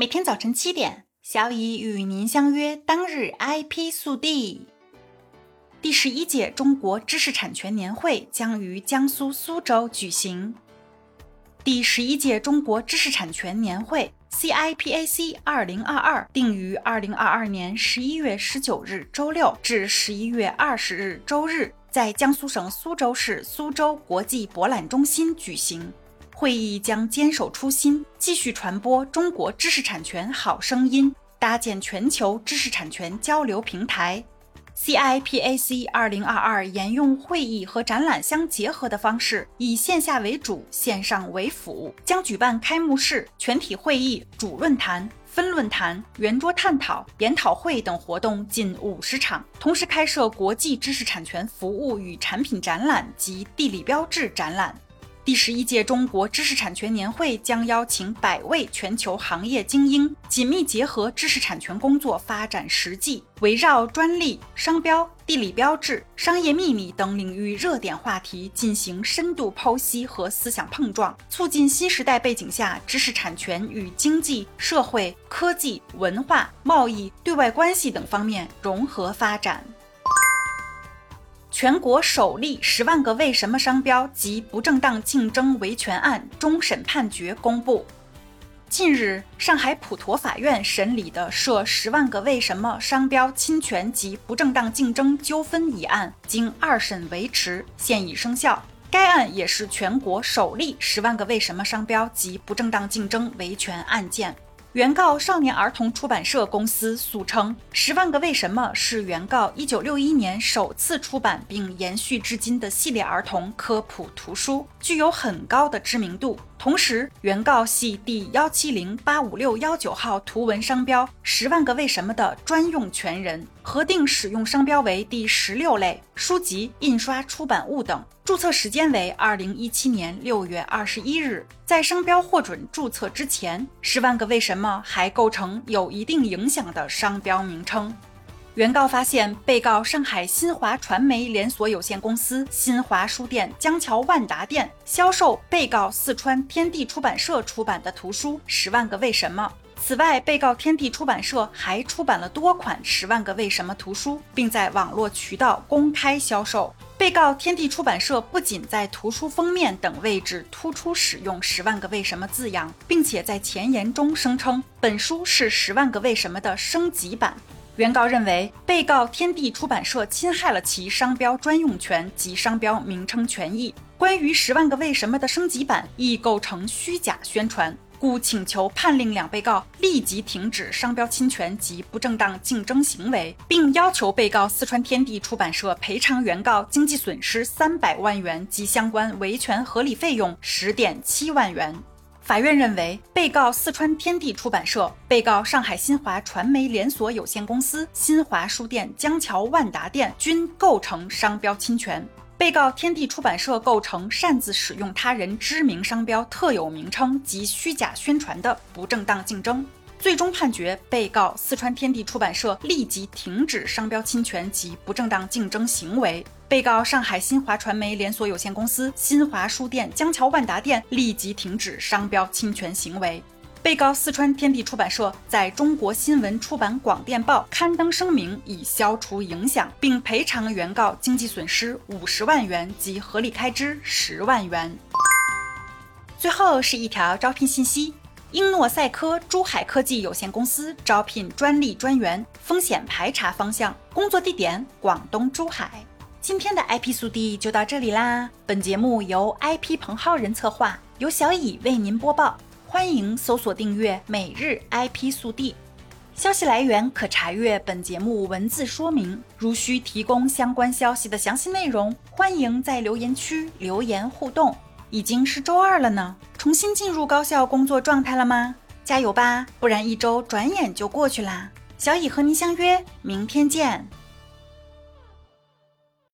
每天早晨七点，小乙与您相约。当日 IP 速递，第十一届中国知识产权年会将于江苏苏州举行。第十一届中国知识产权年会 （CIPAC 二零二二）定于二零二二年十一月十九日周六至十一月二十日周日，在江苏省苏州市苏州国际博览中心举行。会议将坚守初心，继续传播中国知识产权好声音，搭建全球知识产权交流平台。CIPAC 二零二二沿用会议和展览相结合的方式，以线下为主，线上为辅，将举办开幕式、全体会议、主论坛、分论坛、圆桌探讨、研讨会等活动近五十场，同时开设国际知识产权服务与产品展览及地理标志展览。第十一届中国知识产权年会将邀请百位全球行业精英，紧密结合知识产权工作发展实际，围绕专利、商标、地理标志、商业秘密等领域热点话题进行深度剖析和思想碰撞，促进新时代背景下知识产权与经济社会、科技、文化、贸易、对外关系等方面融合发展。全国首例十万个为什么商标及不正当竞争维权案终审判决公布。近日，上海普陀法院审理的涉十万个为什么商标侵权及不正当竞争纠纷一案，经二审维持，现已生效。该案也是全国首例十万个为什么商标及不正当竞争维权案件。原告少年儿童出版社公司诉称，《十万个为什么》是原告1961年首次出版并延续至今的系列儿童科普图书，具有很高的知名度。同时，原告系第幺七零八五六幺九号图文商标“十万个为什么”的专用权人，核定使用商标为第十六类书籍、印刷出版物等，注册时间为二零一七年六月二十一日。在商标获准注册之前，“十万个为什么”还构成有一定影响的商标名称。原告发现，被告上海新华传媒连锁有限公司、新华书店江桥万达店销售被告四川天地出版社出版的图书《十万个为什么》。此外，被告天地出版社还出版了多款《十万个为什么》图书，并在网络渠道公开销售。被告天地出版社不仅在图书封面等位置突出使用“十万个为什么”字样，并且在前言中声称本书是《十万个为什么》的升级版。原告认为，被告天地出版社侵害了其商标专用权及商标名称权益。关于《十万个为什么》的升级版亦构成虚假宣传，故请求判令两被告立即停止商标侵权及不正当竞争行为，并要求被告四川天地出版社赔偿原告经济损失三百万元及相关维权合理费用十点七万元。法院认为，被告四川天地出版社、被告上海新华传媒连锁有限公司、新华书店江桥万达店均构成商标侵权。被告天地出版社构成擅自使用他人知名商标特有名称及虚假宣传的不正当竞争。最终判决被告四川天地出版社立即停止商标侵权及不正当竞争行为。被告上海新华传媒连锁有限公司、新华书店江桥万达店立即停止商标侵权行为。被告四川天地出版社在中国新闻出版广电报刊登声明，以消除影响，并赔偿原告经济损失五十万元及合理开支十万元。最后是一条招聘信息：英诺赛科珠海科技有限公司招聘专利专员，风险排查方向，工作地点广东珠海。今天的 IP 速递就到这里啦！本节目由 IP 彭浩人策划，由小乙为您播报。欢迎搜索订阅每日 IP 速递。消息来源可查阅本节目文字说明。如需提供相关消息的详细内容，欢迎在留言区留言互动。已经是周二了呢，重新进入高效工作状态了吗？加油吧，不然一周转眼就过去啦！小乙和您相约明天见。